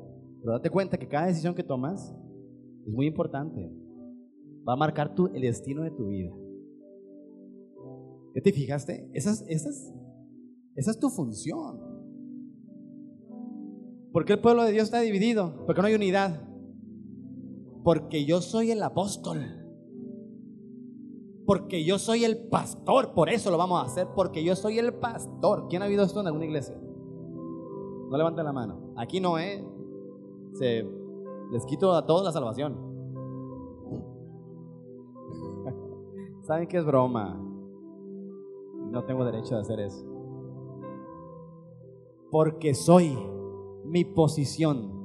pero date cuenta que cada decisión que tomas es muy importante. Va a marcar tu, el destino de tu vida. ¿Ya te fijaste? Esa es, tu función. ¿Por qué el pueblo de Dios está dividido? Porque no hay unidad porque yo soy el apóstol. Porque yo soy el pastor, por eso lo vamos a hacer, porque yo soy el pastor. ¿Quién ha habido esto en alguna iglesia? No levanten la mano. Aquí no, ¿eh? Se, les quito a todos la salvación. Saben que es broma. No tengo derecho de hacer eso. Porque soy mi posición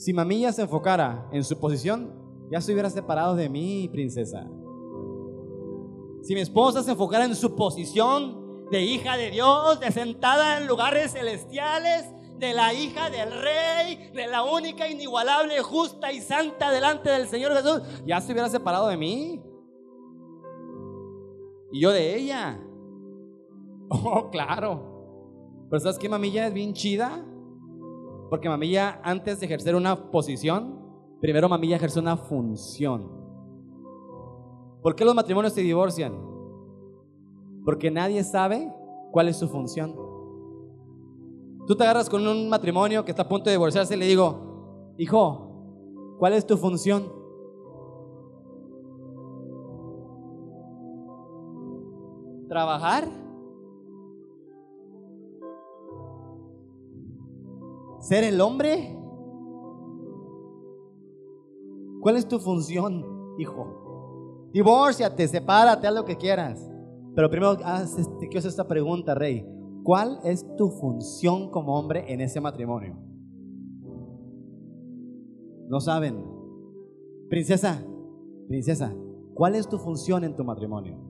si mamilla se enfocara en su posición, ya se hubiera separado de mí, princesa. Si mi esposa se enfocara en su posición de hija de Dios, de sentada en lugares celestiales, de la hija del rey, de la única, inigualable, justa y santa delante del Señor Jesús, ya se hubiera separado de mí. Y yo de ella. Oh, claro. Pero ¿sabes qué mamilla es bien chida? Porque mamilla, antes de ejercer una posición, primero mamilla ejerce una función. ¿Por qué los matrimonios se divorcian? Porque nadie sabe cuál es su función. Tú te agarras con un matrimonio que está a punto de divorciarse y le digo, hijo, ¿cuál es tu función? ¿Trabajar? ser el hombre? ¿Cuál es tu función, hijo? Divórciate, sepárate, haz lo que quieras. Pero primero haz este, quiero esta pregunta, rey. ¿Cuál es tu función como hombre en ese matrimonio? No saben. Princesa, princesa, ¿cuál es tu función en tu matrimonio?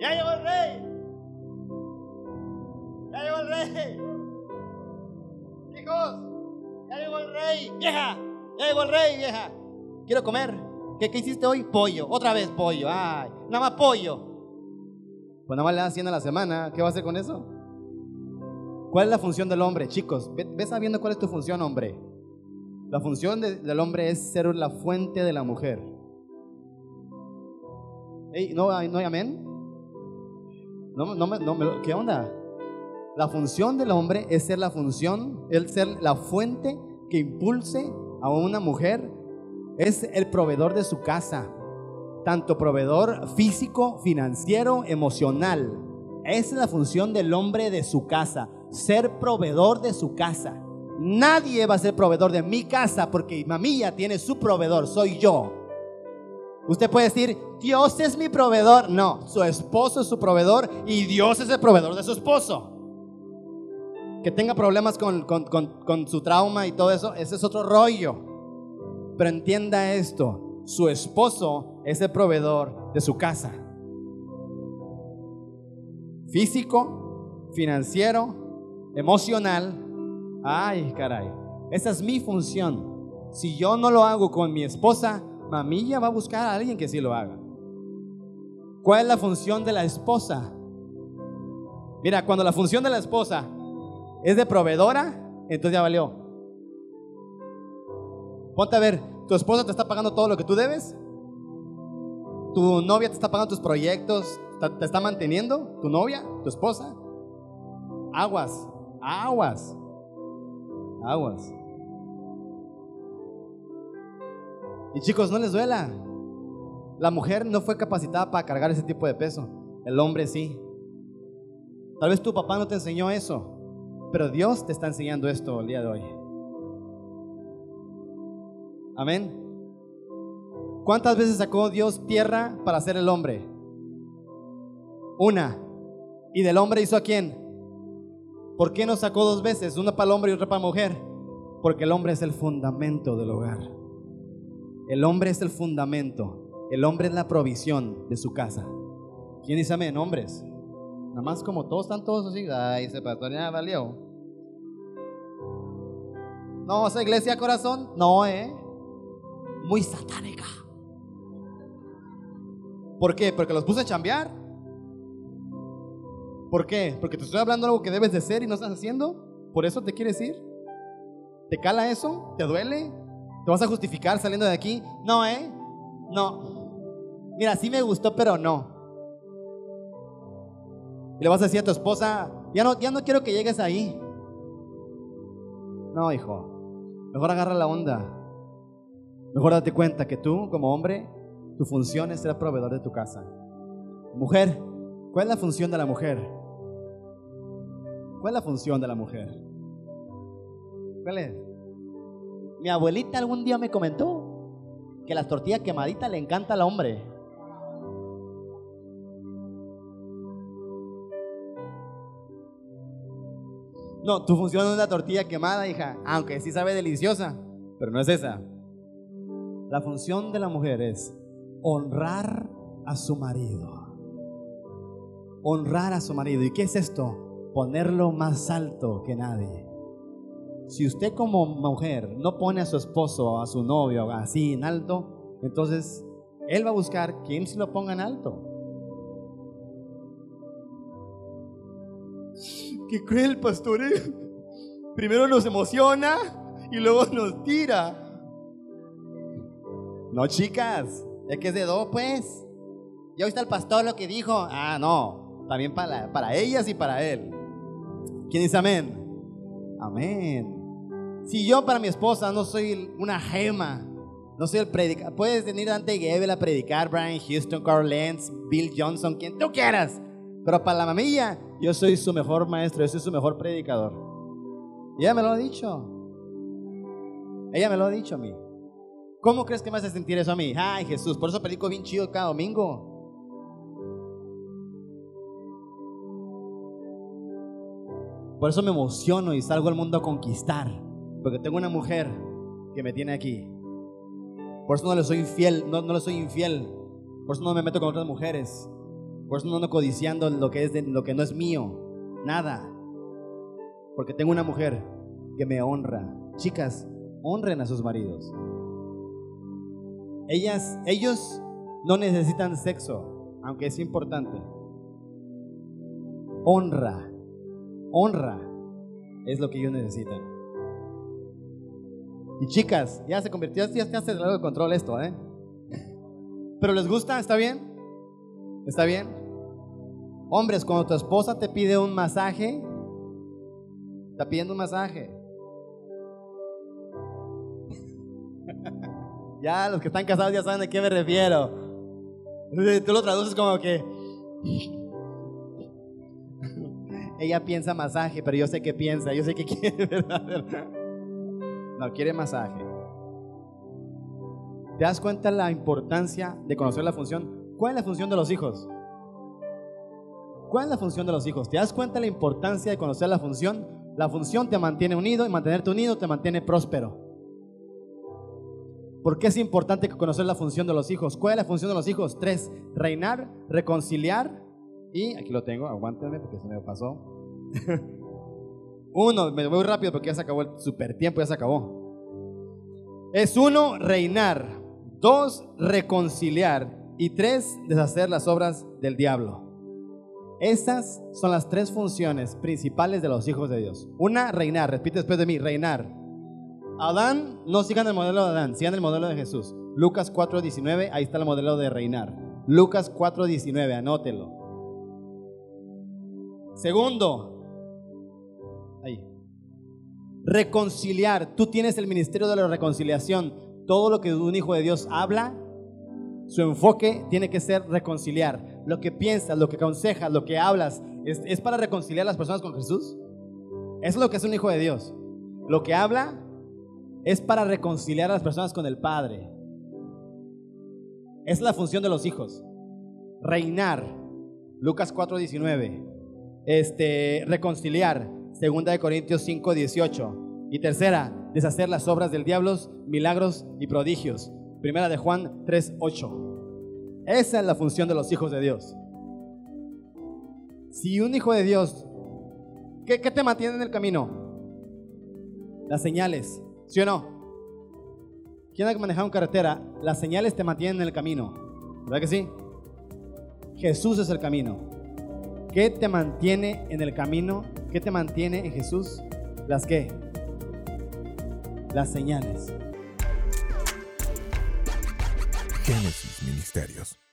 Ya llegó el rey. Ya llegó el rey. Hijos, ya llegó el rey. Vieja, Llegó el rey, vieja. Quiero comer. ¿Qué, ¿Qué hiciste hoy? Pollo. Otra vez pollo. Ay, nada más pollo. Pues nada más le dan 100 a la semana. ¿Qué va a hacer con eso? ¿Cuál es la función del hombre? Chicos, ve, sabiendo cuál es tu función, hombre. La función del hombre es ser la fuente de la mujer. ¿no, ¿No hay amén? No, no, no, ¿Qué onda? La función del hombre es ser la función, el ser la fuente que impulse a una mujer. Es el proveedor de su casa, tanto proveedor físico, financiero, emocional. Esa es la función del hombre de su casa, ser proveedor de su casa. Nadie va a ser proveedor de mi casa porque mami ya tiene su proveedor, soy yo. Usted puede decir, Dios es mi proveedor. No, su esposo es su proveedor y Dios es el proveedor de su esposo. Que tenga problemas con, con su trauma y todo eso, ese es otro rollo. Pero entienda esto, su esposo es el proveedor de su casa. Físico, financiero, emocional. Ay, caray. Esa es mi función. Si yo no lo hago con mi esposa, mamilla va a buscar a alguien que sí lo haga. ¿Cuál es la función de la esposa? Mira, cuando la función de la esposa es de proveedora, entonces ya valió. Ponte a ver, ¿tu esposa te está pagando todo lo que tú debes? ¿Tu novia te está pagando tus proyectos? ¿Te está manteniendo? ¿Tu novia? ¿Tu esposa? Aguas, aguas, aguas. Y chicos, no les duela. La mujer no fue capacitada para cargar ese tipo de peso. El hombre sí. Tal vez tu papá no te enseñó eso, pero Dios te está enseñando esto el día de hoy. Amén. ¿Cuántas veces sacó Dios tierra para hacer el hombre? Una. ¿Y del hombre hizo a quién? ¿Por qué no sacó dos veces? Una para el hombre y otra para la mujer. Porque el hombre es el fundamento del hogar. El hombre es el fundamento. El hombre es la provisión de su casa. ¿Quién dice amén? Hombres. Nada más como todos están todos así. Ay, ese pastor valió. No, esa iglesia corazón. No, eh. Muy satánica. ¿Por qué? Porque los puse a chambear. ¿Por qué? Porque te estoy hablando algo que debes de ser y no estás haciendo. ¿Por eso te quieres ir? ¿Te cala eso? ¿Te duele? ¿Te vas a justificar saliendo de aquí? No, ¿eh? No. Mira, sí me gustó, pero no. Y le vas a decir a tu esposa, ya no, ya no quiero que llegues ahí. No, hijo. Mejor agarra la onda. Mejor date cuenta que tú, como hombre, tu función es ser proveedor de tu casa. Mujer, ¿cuál es la función de la mujer? ¿Cuál es la función de la mujer? ¿Cuál es? Mi abuelita algún día me comentó que las tortillas quemaditas le encanta al hombre. No, tu función es la tortilla quemada, hija, aunque sí sabe deliciosa, pero no es esa. La función de la mujer es honrar a su marido. Honrar a su marido. ¿Y qué es esto? Ponerlo más alto que nadie. Si usted como mujer no pone a su esposo, a su novio así en alto, entonces él va a buscar quien se lo ponga en alto. Qué cruel, pastor. ¿eh? Primero nos emociona y luego nos tira. No, chicas, es que es de dos, pues. Ya está el pastor lo que dijo. Ah, no, también para, para ellas y para él. ¿Quién dice amén? Amén. Si yo para mi esposa no soy una gema, no soy el predicador, puedes venir ante Gebel a predicar, Brian Houston, Carl Lentz, Bill Johnson, quien tú quieras. Pero para la mamilla, yo soy su mejor maestro, yo soy su mejor predicador. Ella me lo ha dicho. Ella me lo ha dicho a mí. ¿Cómo crees que me hace sentir eso a mí? Ay, Jesús, por eso predico bien chido cada domingo. Por eso me emociono y salgo al mundo a conquistar. Porque tengo una mujer que me tiene aquí. Por eso no le soy infiel, no, no le soy infiel. Por eso no me meto con otras mujeres. Por eso no ando codiciando lo que, es de, lo que no es mío. Nada. Porque tengo una mujer que me honra. Chicas, honren a sus maridos. Ellas, ellos no necesitan sexo, aunque es importante. Honra, honra es lo que ellos necesitan. Y chicas, ya se convirtió, ya se hace algo de control esto, ¿eh? Pero les gusta, ¿está bien? ¿Está bien? Hombres, cuando tu esposa te pide un masaje, está pidiendo un masaje. ya los que están casados ya saben de qué me refiero. Tú lo traduces como que ella piensa masaje, pero yo sé que piensa, yo sé que quiere, ¿verdad? No, quiere masaje. ¿Te das cuenta la importancia de conocer la función? ¿Cuál es la función de los hijos? ¿Cuál es la función de los hijos? ¿Te das cuenta la importancia de conocer la función? La función te mantiene unido y mantenerte unido te mantiene próspero. ¿Por qué es importante conocer la función de los hijos? ¿Cuál es la función de los hijos? Tres, reinar, reconciliar y, aquí lo tengo, aguántenme porque se me pasó. uno, me voy rápido porque ya se acabó el super tiempo, ya se acabó. Es uno, reinar. Dos, reconciliar. Y tres, deshacer las obras del diablo. Estas son las tres funciones principales de los hijos de Dios. Una, reinar. Repite después de mí, reinar. Adán, no sigan el modelo de Adán, sigan el modelo de Jesús. Lucas 4.19, ahí está el modelo de reinar. Lucas 4.19, anótelo. Segundo, ahí. Reconciliar. Tú tienes el ministerio de la reconciliación. Todo lo que un hijo de Dios habla, su enfoque tiene que ser reconciliar. Lo que piensas, lo que aconsejas, lo que hablas, ¿es, para reconciliar a las personas con Jesús? Es lo que es un hijo de Dios. Lo que habla es para reconciliar a las personas con el Padre. Es la función de los hijos. Reinar. Lucas 4:19 este, reconciliar, segunda de Corintios 5, 18. Y tercera, deshacer las obras del diablo, milagros y prodigios. Primera de Juan 3, 8. Esa es la función de los hijos de Dios. Si un hijo de Dios, ¿qué, qué te mantiene en el camino? Las señales, ¿sí o no? ¿Quién ha manejado en carretera? Las señales te mantienen en el camino. ¿Verdad que sí? Jesús es el camino. ¿Qué te mantiene en el camino? ¿Qué te mantiene en Jesús? ¿Las qué? Las señales. Génesis Ministerios.